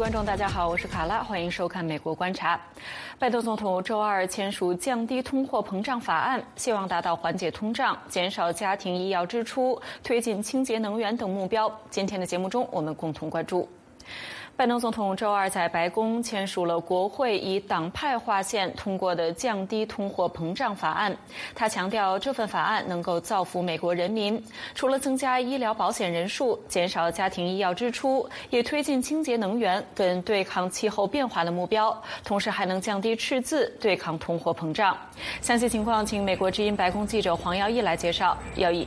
观众，大家好，我是卡拉，欢迎收看《美国观察》。拜登总统周二签署降低通货膨胀法案，希望达到缓解通胀、减少家庭医药支出、推进清洁能源等目标。今天的节目中，我们共同关注。拜登总统周二在白宫签署了国会以党派划线通过的降低通货膨胀法案。他强调，这份法案能够造福美国人民，除了增加医疗保险人数、减少家庭医药支出，也推进清洁能源跟对抗气候变化的目标，同时还能降低赤字，对抗通货膨胀。详细情况，请美国之音白宫记者黄耀义来介绍。耀义。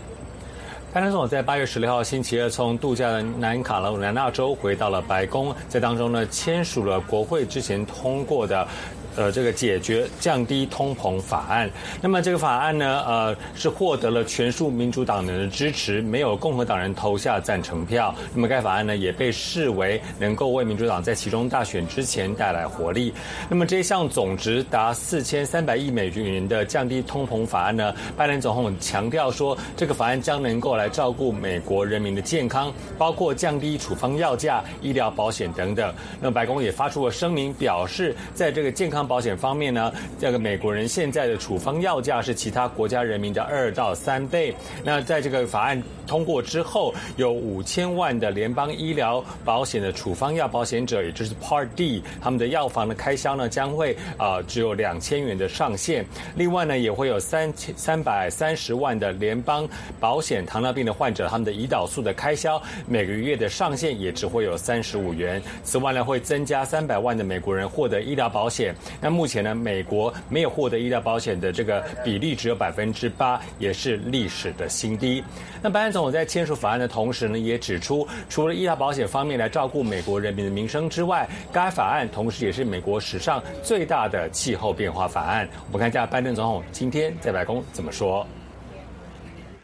拜登总统在八月十六号星期二从度假的南卡罗来纳州回到了白宫，在当中呢签署了国会之前通过的。呃，这个解决降低通膨法案，那么这个法案呢，呃，是获得了全数民主党人的支持，没有共和党人投下赞成票。那么该法案呢，也被视为能够为民主党在其中大选之前带来活力。那么这项总值达四千三百亿美元的降低通膨法案呢，拜登总统强调说，这个法案将能够来照顾美国人民的健康，包括降低处方药价、医疗保险等等。那白宫也发出了声明，表示在这个健康。保险方面呢，这个美国人现在的处方药价是其他国家人民的二到三倍。那在这个法案通过之后，有五千万的联邦医疗保险的处方药保险者，也就是 Part D，他们的药房的开销呢将会啊只有两千元的上限。另外呢，也会有三千三百三十万的联邦保险糖尿病的患者，他们的胰岛素的开销每个月的上限也只会有三十五元。此外呢，会增加三百万的美国人获得医疗保险。那目前呢，美国没有获得医疗保险的这个比例只有百分之八，也是历史的新低。那拜登总统在签署法案的同时呢，也指出，除了医疗保险方面来照顾美国人民的民生之外，该法案同时也是美国史上最大的气候变化法案。我们看一下拜登总统今天在白宫怎么说。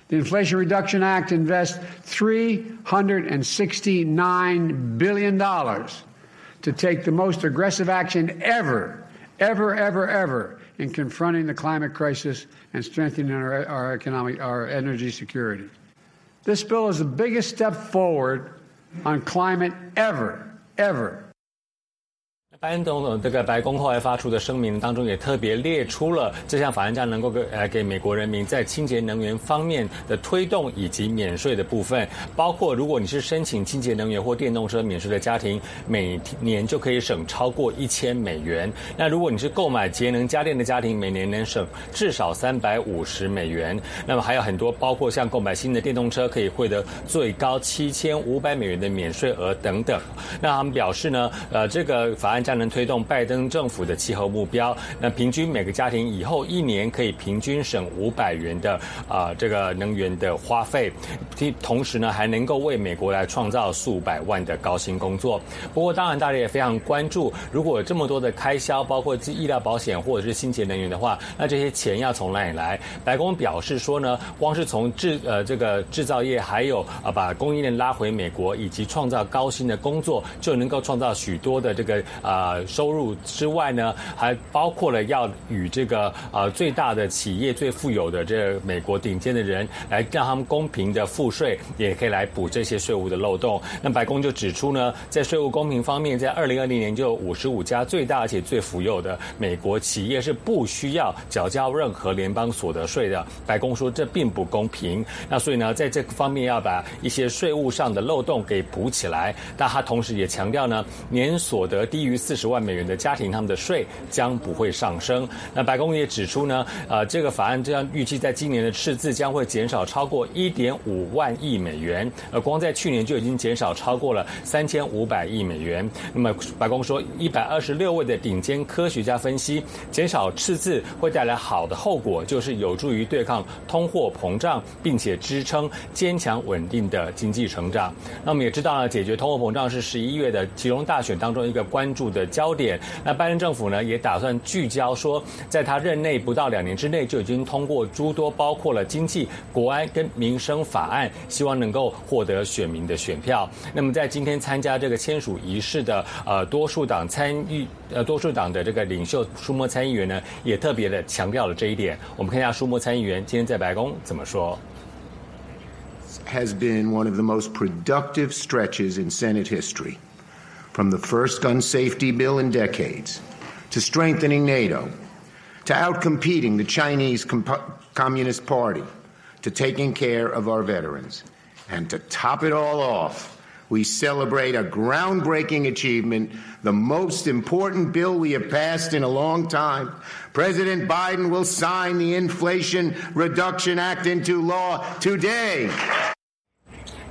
The Inflation Reduction Act invests $369 billion dollars to take the most aggressive action ever ever, ever, ever in confronting the climate crisis and strengthening our, our economic, our energy security. This bill is the biggest step forward on climate ever, ever 拜登总统这个白宫后来发出的声明当中，也特别列出了这项法案将能够给呃给美国人民在清洁能源方面的推动以及免税的部分，包括如果你是申请清洁能源或电动车免税的家庭，每年就可以省超过一千美元。那如果你是购买节能家电的家庭，每年能省至少三百五十美元。那么还有很多，包括像购买新的电动车可以获得最高七千五百美元的免税额等等。那他们表示呢，呃，这个法案。将能推动拜登政府的气候目标。那平均每个家庭以后一年可以平均省五百元的啊这个能源的花费，同时呢还能够为美国来创造数百万的高薪工作。不过当然大家也非常关注，如果这么多的开销，包括医疗保险或者是清洁能源的话，那这些钱要从哪里来？白宫表示说呢，光是从制呃这个制造业，还有啊把供应链拉回美国，以及创造高薪的工作，就能够创造许多的这个啊。啊，收入之外呢，还包括了要与这个呃最大的企业、最富有的这美国顶尖的人来让他们公平的赋税，也可以来补这些税务的漏洞。那白宫就指出呢，在税务公平方面，在二零二零年就有五十五家最大而且最富有的美国企业是不需要缴交任何联邦所得税的。白宫说这并不公平。那所以呢，在这方面要把一些税务上的漏洞给补起来。但他同时也强调呢，年所得低于四十万美元的家庭，他们的税将不会上升。那白宫也指出呢，呃，这个法案这样预计在今年的赤字将会减少超过一点五万亿美元，而光在去年就已经减少超过了三千五百亿美元。那么白宫说，一百二十六位的顶尖科学家分析，减少赤字会带来好的后果，就是有助于对抗通货膨胀，并且支撑坚强稳定的经济成长。那我们也知道呢，解决通货膨胀是十一月的其中大选当中一个关注的。的焦点，那拜登政府呢也打算聚焦说，在他任内不到两年之内就已经通过诸多包括了经济、国安跟民生法案，希望能够获得选民的选票。那么在今天参加这个签署仪式的呃多数党参与呃多数党的这个领袖舒默参议员呢，也特别的强调了这一点。我们看一下舒默参议员今天在白宫怎么说。Has been one of the most productive stretches in Senate history. From the first gun safety bill in decades to strengthening NATO to outcompeting the Chinese Communist Party to taking care of our veterans. And to top it all off, we celebrate a groundbreaking achievement, the most important bill we have passed in a long time. President Biden will sign the Inflation Reduction Act into law today.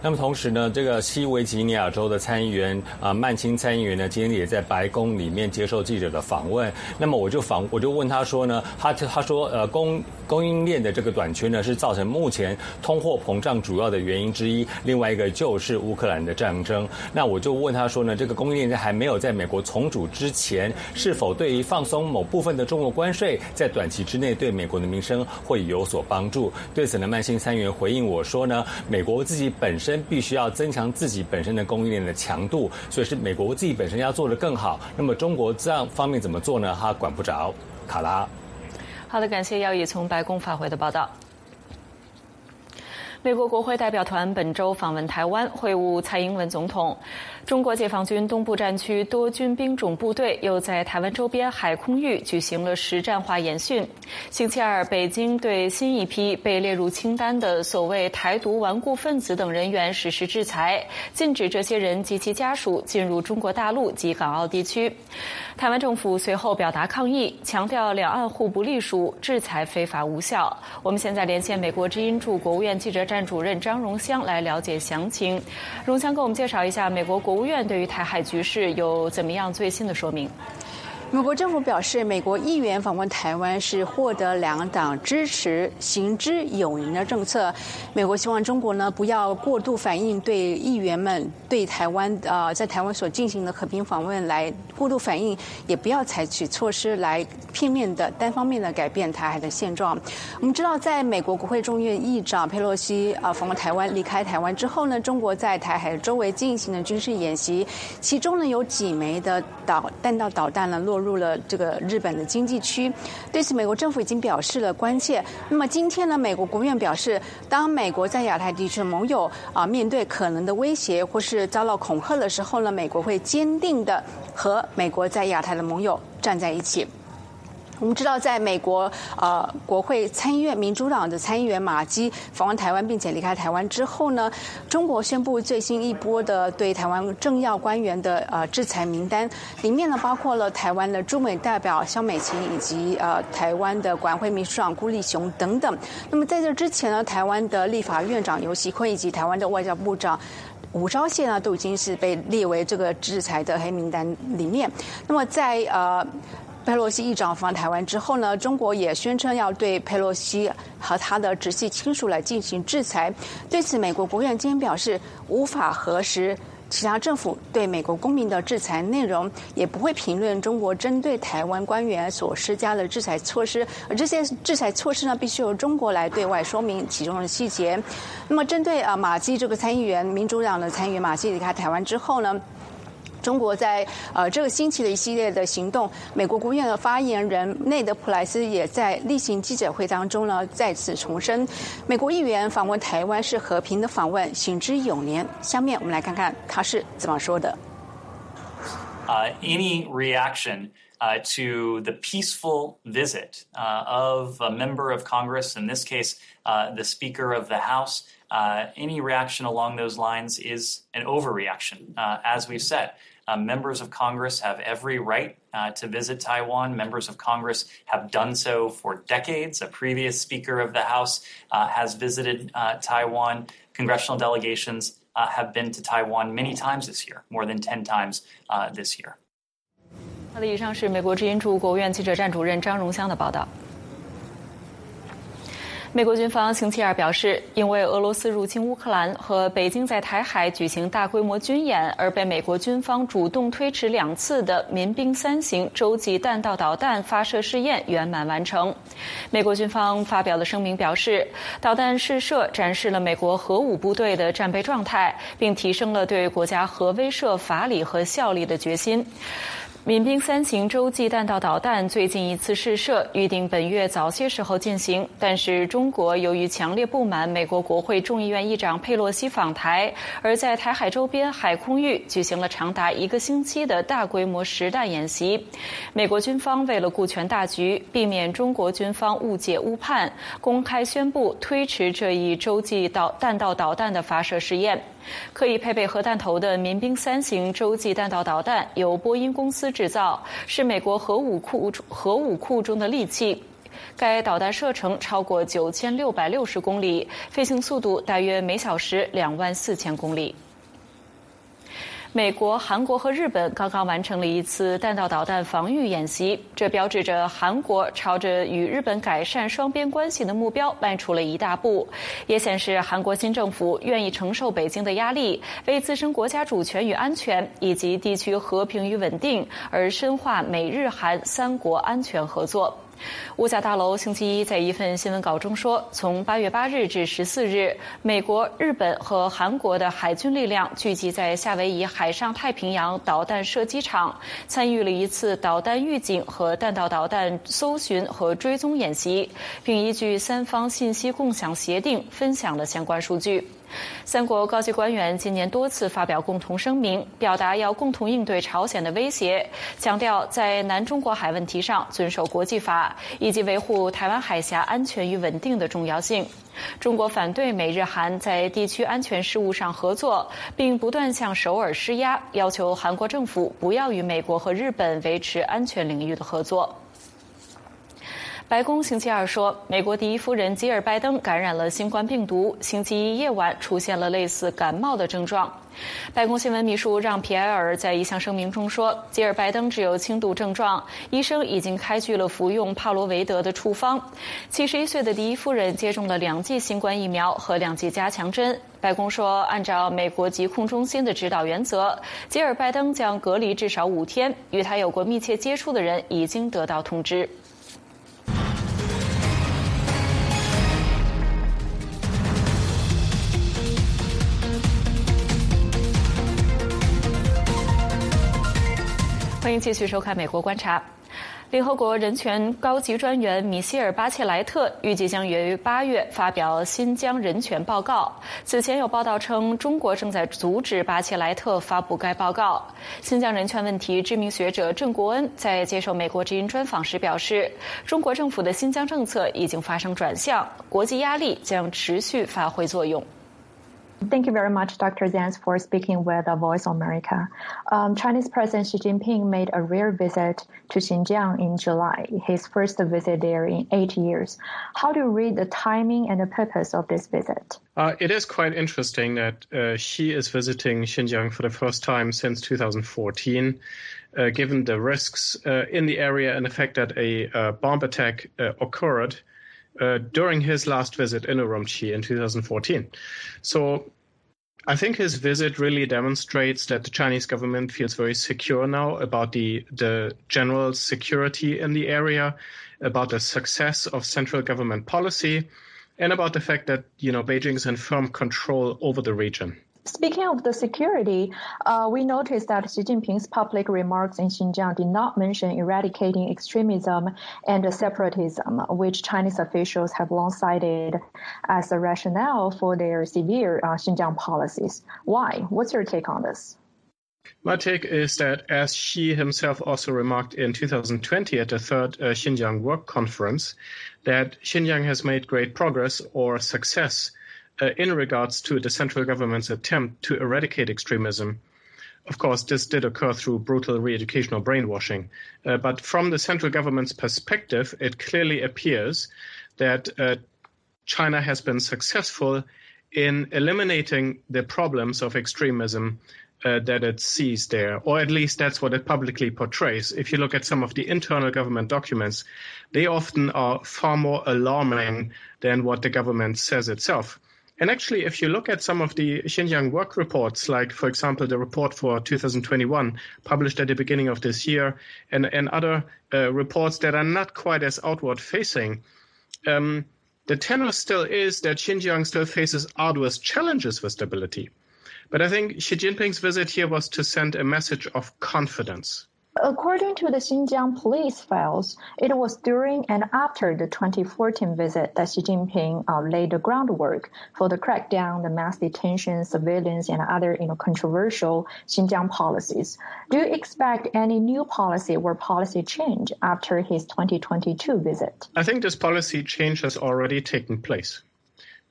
那么同时呢，这个西维吉尼亚州的参议员啊，曼青参议员呢，今天也在白宫里面接受记者的访问。那么我就访，我就问他说呢，他他说呃，供供应链的这个短缺呢，是造成目前通货膨胀主要的原因之一。另外一个就是乌克兰的战争。那我就问他说呢，这个供应链在还没有在美国重组之前，是否对于放松某部分的中国关税，在短期之内对美国的民生会有所帮助？对此呢，曼青参议员回应我说呢，美国自己本身。必须要增强自己本身的供应链的强度，所以是美国自己本身要做的更好。那么中国这样方面怎么做呢？他管不着。卡拉，好的，感谢姚毅从白宫发回的报道。美国国会代表团本周访问台湾，会晤蔡英文总统。中国解放军东部战区多军兵种部队又在台湾周边海空域举行了实战化演训。星期二，北京对新一批被列入清单的所谓台独顽固分子等人员实施制裁，禁止这些人及其家属进入中国大陆及港澳地区。台湾政府随后表达抗议，强调两岸互不隶属，制裁非法无效。我们现在连线美国之音驻国务院记者站主任张荣香来了解详情。荣香，给我们介绍一下美国国。国务院对于台海局势有怎么样最新的说明？美国政府表示，美国议员访问台湾是获得两党支持、行之有年的政策。美国希望中国呢不要过度反应对议员们对台湾呃在台湾所进行的和平访问来过度反应，也不要采取措施来片面的、单方面的改变台海的现状。我们知道，在美国国会众院议长佩洛西啊访问台湾、离开台湾之后呢，中国在台海周围进行的军事演习，其中呢有几枚的导弹道导弹呢落。入了这个日本的经济区，对此美国政府已经表示了关切。那么今天呢，美国国务院表示，当美国在亚太地区的盟友啊面对可能的威胁或是遭到恐吓的时候呢，美国会坚定的和美国在亚太的盟友站在一起。我们知道，在美国呃国会参议院民主党的参议员马基访问台湾并且离开台湾之后呢，中国宣布最新一波的对台湾政要官员的呃制裁名单，里面呢包括了台湾的驻美代表肖美琴以及呃台湾的管会秘书长辜立雄等等。那么在这之前呢，台湾的立法院长游锡坤以及台湾的外交部长吴钊燮呢，都已经是被列为这个制裁的黑名单里面。那么在呃。佩洛西议长访台湾之后呢，中国也宣称要对佩洛西和他的直系亲属来进行制裁。对此，美国国务院今天表示，无法核实其他政府对美国公民的制裁内容，也不会评论中国针对台湾官员所施加的制裁措施。而这些制裁措施呢，必须由中国来对外说明其中的细节。那么，针对啊马基这个参议员，民主党的参议员马基离开台湾之后呢？中国在呃这个星期的一系列的行动，美国国务院的发言人内德普莱斯也在例行记者会当中呢再次重申，美国议员访问台湾是和平的访问，行之有年。下面我们来看看他是怎么说的。Uh, any reaction uh, to the peaceful visit uh, of a member of Congress, in this case, uh, the Speaker of the House, uh, any reaction along those lines is an overreaction. Uh, as we've said, uh, members of Congress have every right to visit Taiwan. Members of Congress have done so for decades. A previous Speaker of the House has visited Taiwan. Congressional delegations have been to Taiwan many times this year, more than 10 times this year. 好的，以上是美国之音驻国务院记者站主任张荣香的报道。美国军方星期二表示，因为俄罗斯入侵乌克兰和北京在台海举行大规模军演而被美国军方主动推迟两次的民兵三型洲际弹道导弹发射试验圆满完成。美国军方发表的声明表示，导弹试射展示了美国核武部队的战备状态，并提升了对国家核威慑法理和效力的决心。民兵三型洲际弹道导弹最近一次试射预定本月早些时候进行，但是中国由于强烈不满美国国会众议院议长佩洛西访台，而在台海周边海空域举行了长达一个星期的大规模实弹演习。美国军方为了顾全大局，避免中国军方误解误判，公开宣布推迟这一洲际导弹道导弹的发射试验。可以配备核弹头的民兵三型洲际弹道导弹由波音公司制造，是美国核武库核武库中的利器。该导弹射程超过九千六百六十公里，飞行速度大约每小时两万四千公里。美国、韩国和日本刚刚完成了一次弹道导弹防御演习，这标志着韩国朝着与日本改善双边关系的目标迈出了一大步，也显示韩国新政府愿意承受北京的压力，为自身国家主权与安全以及地区和平与稳定而深化美日韩三国安全合作。五角大楼星期一在一份新闻稿中说，从八月八日至十四日，美国、日本和韩国的海军力量聚集在夏威夷海上太平洋导弹射击场，参与了一次导弹预警和弹道导弹搜寻和追踪演习，并依据三方信息共享协定分享了相关数据。三国高级官员今年多次发表共同声明，表达要共同应对朝鲜的威胁，强调在南中国海问题上遵守国际法以及维护台湾海峡安全与稳定的重要性。中国反对美日韩在地区安全事务上合作，并不断向首尔施压，要求韩国政府不要与美国和日本维持安全领域的合作。白宫星期二说，美国第一夫人吉尔拜登感染了新冠病毒，星期一夜晚出现了类似感冒的症状。白宫新闻秘书让·皮埃尔在一项声明中说，吉尔拜登只有轻度症状，医生已经开具了服用帕罗维德的处方。七十一岁的第一夫人接种了两剂新冠疫苗和两剂加强针。白宫说，按照美国疾控中心的指导原则，吉尔拜登将隔离至少五天，与他有过密切接触的人已经得到通知。欢迎继续收看《美国观察》。联合国人权高级专员米歇尔·巴切莱特预计将于八月发表新疆人权报告。此前有报道称，中国正在阻止巴切莱特发布该报告。新疆人权问题知名学者郑国恩在接受美国之音专访时表示，中国政府的新疆政策已经发生转向，国际压力将持续发挥作用。Thank you very much, Dr. Zenz, for speaking with the Voice of America. Um, Chinese President Xi Jinping made a rare visit to Xinjiang in July, his first visit there in eight years. How do you read the timing and the purpose of this visit? Uh, it is quite interesting that uh, Xi is visiting Xinjiang for the first time since 2014. Uh, given the risks uh, in the area and the fact that a uh, bomb attack uh, occurred uh, during his last visit in Urumqi in 2014. So I think his visit really demonstrates that the Chinese government feels very secure now about the, the general security in the area, about the success of central government policy, and about the fact that you know Beijing is in firm control over the region. Speaking of the security, uh, we noticed that Xi Jinping's public remarks in Xinjiang did not mention eradicating extremism and separatism, which Chinese officials have long cited as a rationale for their severe uh, Xinjiang policies. Why? What's your take on this? My take is that, as Xi himself also remarked in 2020 at the third uh, Xinjiang Work Conference, that Xinjiang has made great progress or success uh, in regards to the central government's attempt to eradicate extremism. Of course, this did occur through brutal re-educational brainwashing. Uh, but from the central government's perspective, it clearly appears that uh, China has been successful in eliminating the problems of extremism uh, that it sees there, or at least that's what it publicly portrays. If you look at some of the internal government documents, they often are far more alarming than what the government says itself. And actually, if you look at some of the Xinjiang work reports, like, for example, the report for 2021 published at the beginning of this year, and, and other uh, reports that are not quite as outward facing, um, the tenor still is that Xinjiang still faces arduous challenges for stability. But I think Xi Jinping's visit here was to send a message of confidence. According to the Xinjiang police files, it was during and after the 2014 visit that Xi Jinping uh, laid the groundwork for the crackdown, the mass detention, surveillance, and other you know, controversial Xinjiang policies. Do you expect any new policy or policy change after his 2022 visit? I think this policy change has already taken place.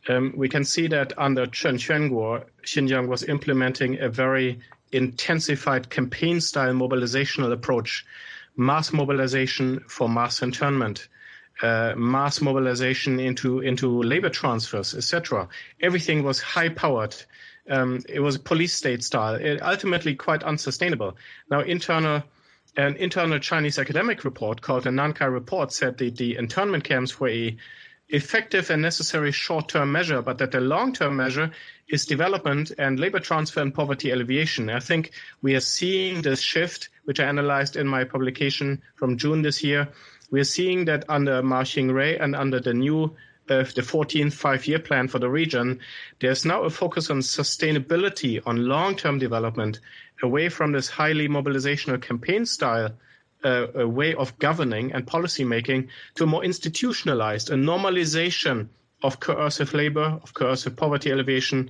Um, we can see that under Chen Quanguo, Xinjiang was implementing a very intensified campaign style mobilizational approach, mass mobilization for mass internment, uh, mass mobilization into into labor transfers, etc. Everything was high powered. Um, it was a police state style. It ultimately quite unsustainable. Now, internal an internal Chinese academic report called the Nankai Report said that the internment camps were a effective and necessary short-term measure, but that the long-term measure is development and labor transfer and poverty alleviation. I think we are seeing this shift, which I analyzed in my publication from June this year. We are seeing that under Ma Xingrui and under the new uh, the 14th five-year plan for the region, there's now a focus on sustainability, on long-term development, away from this highly mobilizational campaign style uh, a way of governing and policy making to a more institutionalized, a normalization of coercive labor, of coercive poverty alleviation,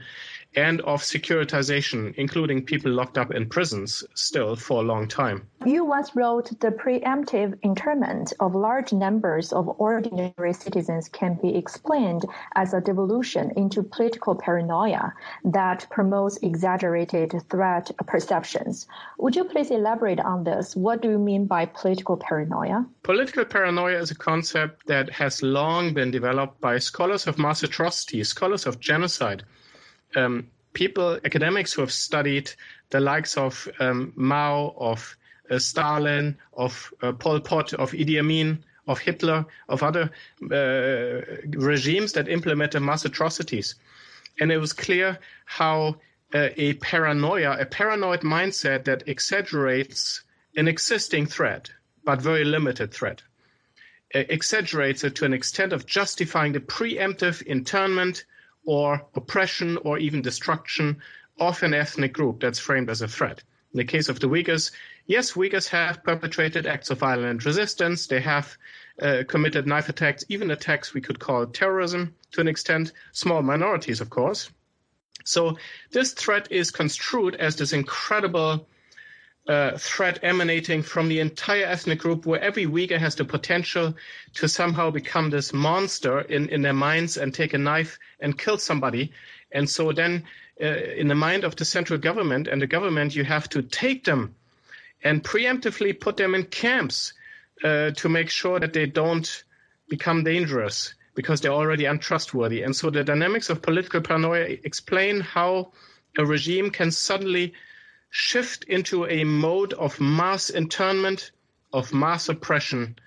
and of securitization, including people locked up in prisons still for a long time. You once wrote the preemptive internment of large numbers of ordinary citizens can be explained as a devolution into political paranoia that promotes exaggerated threat perceptions. Would you please elaborate on this? What do you mean by political paranoia? Political paranoia is a concept that has long been developed by scholars of mass atrocity, scholars of genocide um, people, academics who have studied the likes of um, Mao, of uh, Stalin, of uh, Pol Pot, of Idi Amin, of Hitler, of other uh, regimes that implemented mass atrocities. And it was clear how uh, a paranoia, a paranoid mindset that exaggerates an existing threat, but very limited threat, uh, exaggerates it to an extent of justifying the preemptive internment or oppression or even destruction of an ethnic group that's framed as a threat. In the case of the Uyghurs, yes, Uyghurs have perpetrated acts of violent resistance. They have uh, committed knife attacks, even attacks we could call terrorism to an extent, small minorities, of course. So this threat is construed as this incredible uh, threat emanating from the entire ethnic group where every Uyghur has the potential to somehow become this monster in, in their minds and take a knife and kill somebody. And so then uh, in the mind of the central government and the government, you have to take them and preemptively put them in camps uh, to make sure that they don't become dangerous because they're already untrustworthy. And so the dynamics of political paranoia explain how a regime can suddenly shift into a mode of mass internment, of mass oppression,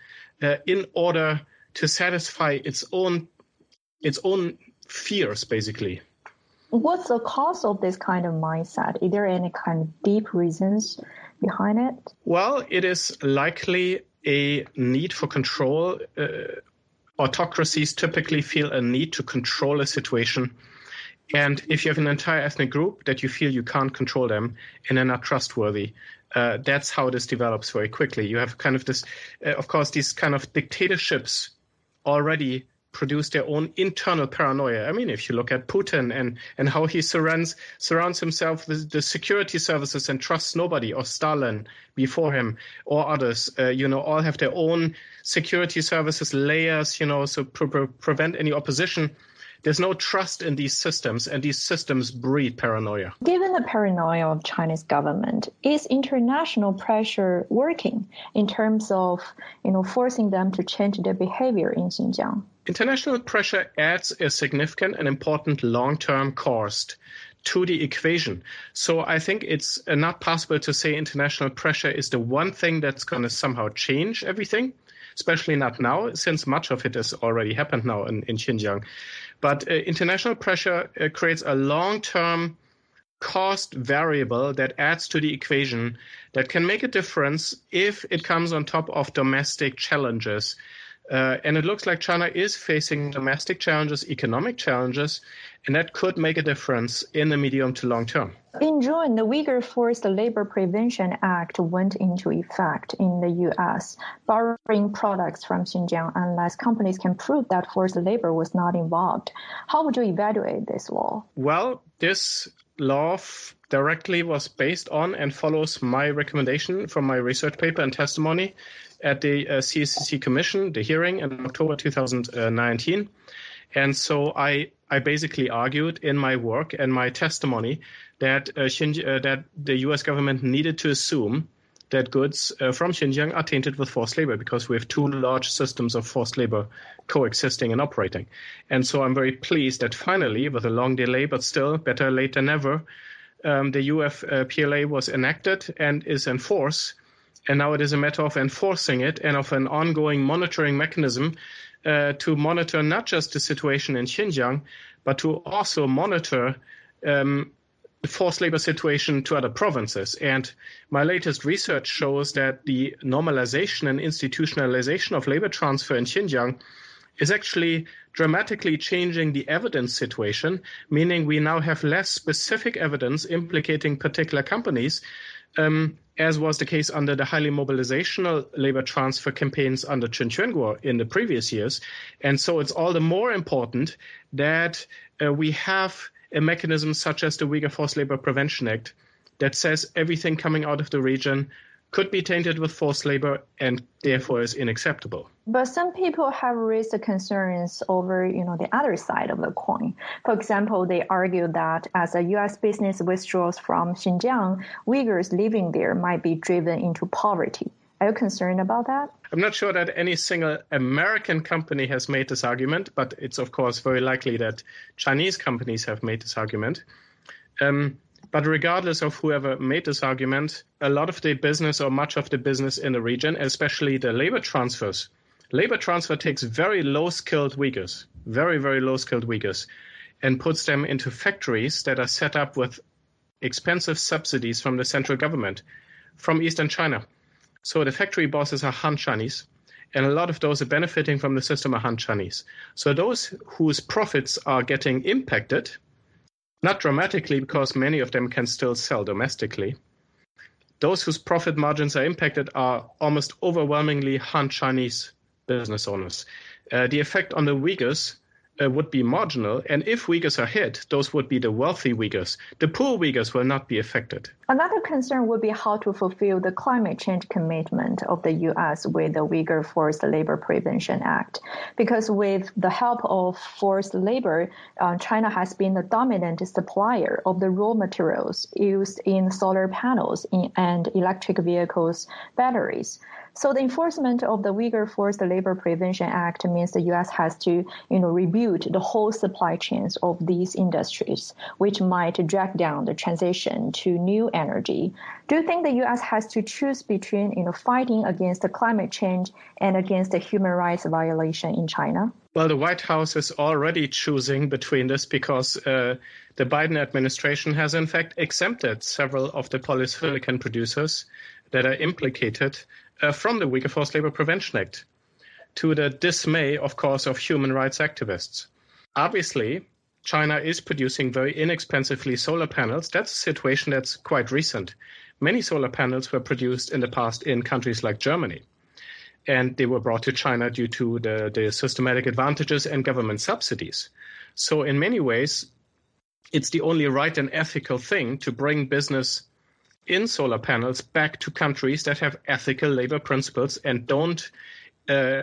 uh, in order to satisfy its own its own fears, basically. What's the cause of this kind of mindset? Is there any kind of deep reasons behind it? Well, it is likely a need for control. Uh, autocracies typically feel a need to control a situation and if you have an entire ethnic group that you feel you can't control them and are not trustworthy, uh, that's how this develops very quickly. You have kind of this, uh, of course, these kind of dictatorships already produce their own internal paranoia. I mean, if you look at Putin and, and how he surrounds surrounds himself with the security services and trusts nobody, or Stalin before him, or others, uh, you know, all have their own security services layers, you know, so pre- pre- prevent any opposition there's no trust in these systems, and these systems breed paranoia. Given the paranoia of Chinese government, is international pressure working in terms of you know forcing them to change their behavior in Xinjiang? International pressure adds a significant and important long-term cost to the equation. So I think it's not possible to say international pressure is the one thing that's going to somehow change everything, especially not now, since much of it has already happened now in, in Xinjiang. But uh, international pressure uh, creates a long term cost variable that adds to the equation that can make a difference if it comes on top of domestic challenges. Uh, and it looks like China is facing domestic challenges, economic challenges, and that could make a difference in the medium to long term. In June, the Uyghur Forced Labor Prevention Act went into effect in the U.S., barring products from Xinjiang unless companies can prove that forced labor was not involved. How would you evaluate this law? Well, this law directly was based on and follows my recommendation from my research paper and testimony at the uh, CECC Commission, the hearing in October 2019. And so I, I basically argued in my work and my testimony that, uh, uh, that the US government needed to assume that goods uh, from Xinjiang are tainted with forced labor because we have two large systems of forced labor coexisting and operating. And so I'm very pleased that finally, with a long delay, but still better late than never, um, the UFLPA was enacted and is in force. And now it is a matter of enforcing it and of an ongoing monitoring mechanism uh, to monitor not just the situation in Xinjiang, but to also monitor um, the forced labor situation to other provinces. And my latest research shows that the normalization and institutionalization of labor transfer in Xinjiang is actually dramatically changing the evidence situation, meaning we now have less specific evidence implicating particular companies, um, as was the case under the highly mobilizational labor transfer campaigns under Chen Quanguo in the previous years. And so it's all the more important that uh, we have a mechanism such as the Uyghur Forced Labor Prevention Act that says everything coming out of the region could be tainted with forced labor and therefore is unacceptable. But some people have raised concerns over, you know, the other side of the coin. For example, they argue that as a U.S. business withdraws from Xinjiang, Uyghurs living there might be driven into poverty. Are you concerned about that? I'm not sure that any single American company has made this argument, but it's of course very likely that Chinese companies have made this argument. Um, but regardless of whoever made this argument, a lot of the business or much of the business in the region, especially the labor transfers, labor transfer takes very low skilled Uyghurs, very, very low skilled Uyghurs, and puts them into factories that are set up with expensive subsidies from the central government from Eastern China. So the factory bosses are Han Chinese, and a lot of those are benefiting from the system are Han Chinese. So those whose profits are getting impacted not dramatically, because many of them can still sell domestically. Those whose profit margins are impacted are almost overwhelmingly Han Chinese business owners. Uh, the effect on the Uyghurs uh, would be marginal. And if Uyghurs are hit, those would be the wealthy Uyghurs. The poor Uyghurs will not be affected. Another concern would be how to fulfill the climate change commitment of the U.S. with the Uyghur Forced Labor Prevention Act. Because with the help of forced labor, uh, China has been the dominant supplier of the raw materials used in solar panels and electric vehicles batteries. So the enforcement of the Uyghur Forced Labor Prevention Act means the U.S. has to, you know, rebuild the whole supply chains of these industries, which might drag down the transition to new energy. Do you think the U.S. has to choose between, you know, fighting against the climate change and against the human rights violation in China? Well, the White House is already choosing between this because uh, the Biden administration has, in fact, exempted several of the polysilicon producers that are implicated uh, from the Uyghur Forced Labor Prevention Act, to the dismay, of course, of human rights activists. Obviously, China is producing very inexpensively solar panels. That's a situation that's quite recent. Many solar panels were produced in the past in countries like Germany. And they were brought to China due to the, the systematic advantages and government subsidies. So, in many ways, it's the only right and ethical thing to bring business in solar panels back to countries that have ethical labor principles and don't uh,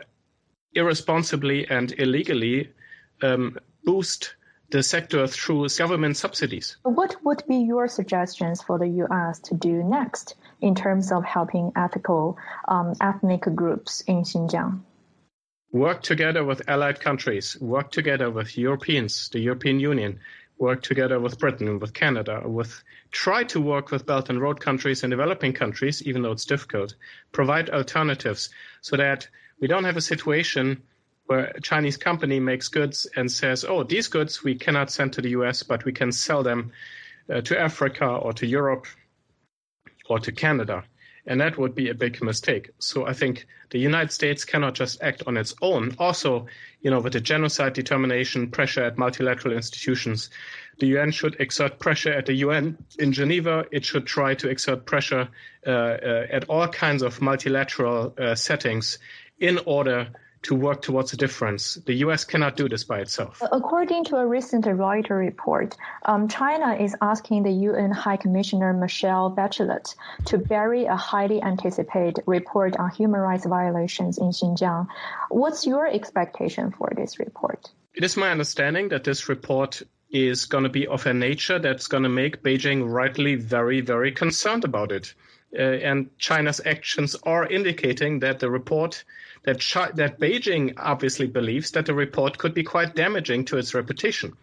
irresponsibly and illegally um, boost the sector through government subsidies. What would be your suggestions for the U.S. to do next in terms of helping ethical um, ethnic groups in Xinjiang? Work together with allied countries, work together with Europeans, the European Union, work together with Britain, and with Canada, with try to work with Belt and Road countries and developing countries, even though it's difficult, provide alternatives so that we don't have a situation where a Chinese company makes goods and says, oh, these goods we cannot send to the US, but we can sell them uh, to Africa or to Europe or to Canada. And that would be a big mistake. So I think the United States cannot just act on its own. Also, you know, with the genocide determination, pressure at multilateral institutions, the UN should exert pressure at the UN in Geneva. It should try to exert pressure uh, uh, at all kinds of multilateral uh, settings in order to work towards a difference. The U.S. cannot do this by itself. According to a recent Reuters report, um, China is asking the UN High Commissioner Michelle Bachelet to bury a highly anticipated report on human rights violations in Xinjiang. What's your expectation for this report? It is my understanding that this report is going to be of a nature that's going to make Beijing rightly very, very concerned about it. Uh, and China's actions are indicating that the report that Chi- that Beijing obviously believes that the report could be quite damaging to its reputation.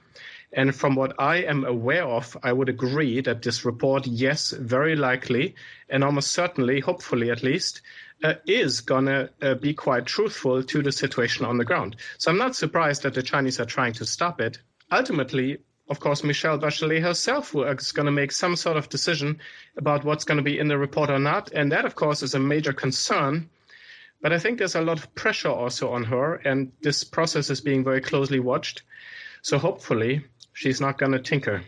And from what I am aware of, I would agree that this report, yes, very likely, and almost certainly, hopefully at least, uh, is going to uh, be quite truthful to the situation on the ground. So I'm not surprised that the Chinese are trying to stop it. Ultimately, of course, Michelle Bachelet herself is going to make some sort of decision about what's going to be in the report or not. And that, of course, is a major concern but I think there's a lot of pressure also on her, and this process is being very closely watched. So hopefully, she's not going to tinker.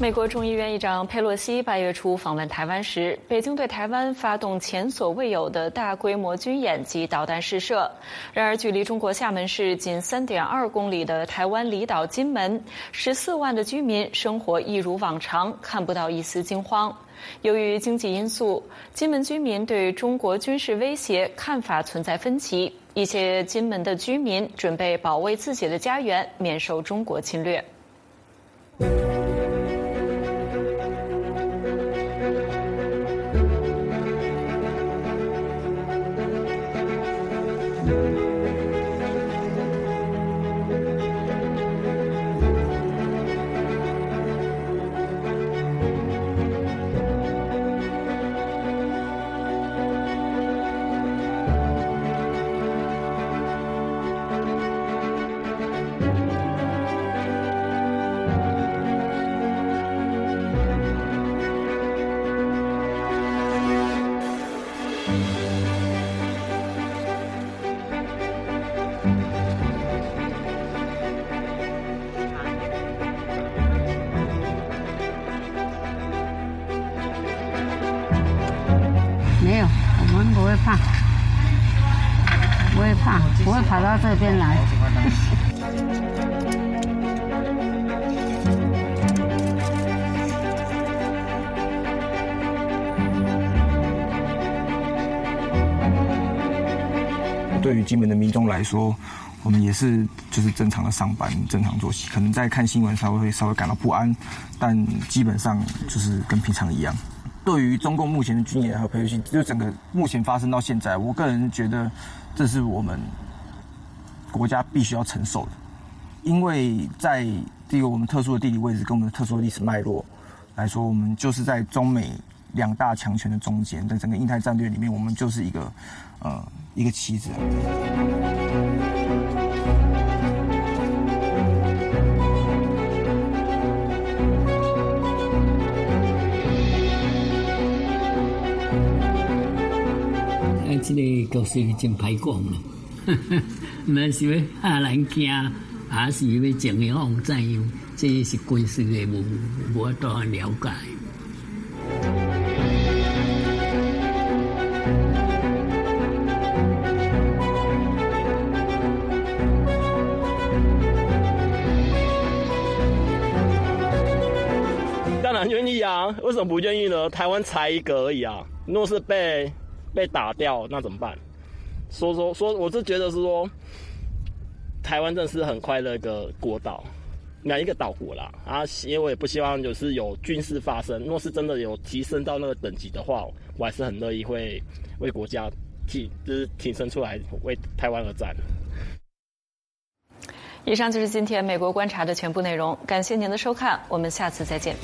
美国众议院议长佩洛西八月初访问台湾时，北京对台湾发动前所未有的大规模军演及导弹试射。然而，距离中国厦门市仅三点二公里的台湾离岛金门，十四万的居民生活一如往常，看不到一丝惊慌。由于经济因素，金门居民对中国军事威胁看法存在分歧。一些金门的居民准备保卫自己的家园，免受中国侵略。说，我们也是就是正常的上班、正常作息，可能在看新闻稍微会稍微感到不安，但基本上就是跟平常一样。对于中共目前的军演和培训，就整个目前发生到现在，我个人觉得这是我们。国家必须要承受的，因为在这个我们特殊的地理位置跟我们的特殊的历史脉络来说，我们就是在中美两大强权的中间，在整个印太战略里面，我们就是一个呃一个棋子。哎，这个故事真排讲了。那是要吓人惊，还是要怎样怎样？这是军事的，无无多了解。啊，为什么不愿意呢？台湾才一个而已啊，若是被被打掉，那怎么办？说说说，我是觉得是说，台湾真是很快乐一个国岛，哪一个岛国啦啊！因为我也不希望就是有军事发生。若是真的有提升到那个等级的话，我还是很乐意会为国家挺，就是挺身出来为台湾而战。以上就是今天美国观察的全部内容，感谢您的收看，我们下次再见。